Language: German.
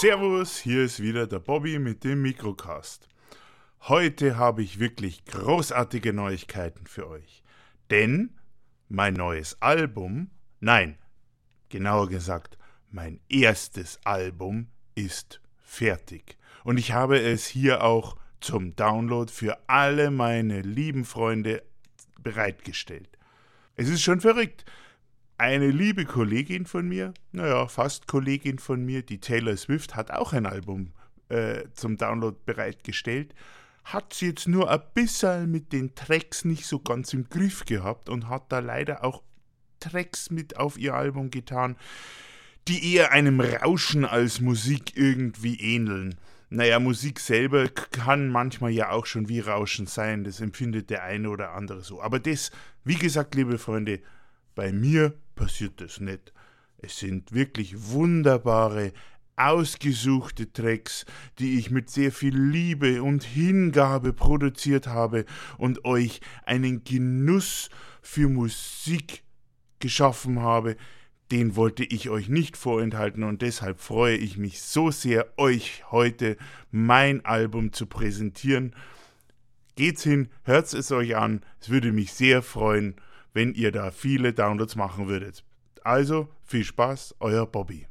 Servus, hier ist wieder der Bobby mit dem Mikrocast. Heute habe ich wirklich großartige Neuigkeiten für euch. Denn mein neues Album, nein, genauer gesagt, mein erstes Album ist fertig. Und ich habe es hier auch zum Download für alle meine lieben Freunde bereitgestellt. Es ist schon verrückt. Eine liebe Kollegin von mir, naja, fast Kollegin von mir, die Taylor Swift, hat auch ein Album äh, zum Download bereitgestellt. Hat sie jetzt nur ein bisschen mit den Tracks nicht so ganz im Griff gehabt und hat da leider auch Tracks mit auf ihr Album getan, die eher einem Rauschen als Musik irgendwie ähneln. Naja, Musik selber kann manchmal ja auch schon wie Rauschen sein, das empfindet der eine oder andere so. Aber das, wie gesagt, liebe Freunde, bei mir passiert das nicht. Es sind wirklich wunderbare, ausgesuchte Tracks, die ich mit sehr viel Liebe und Hingabe produziert habe und euch einen Genuss für Musik geschaffen habe, den wollte ich euch nicht vorenthalten und deshalb freue ich mich so sehr, euch heute mein Album zu präsentieren. Geht's hin, hört es euch an, es würde mich sehr freuen, wenn ihr da viele Downloads machen würdet. Also viel Spaß, euer Bobby.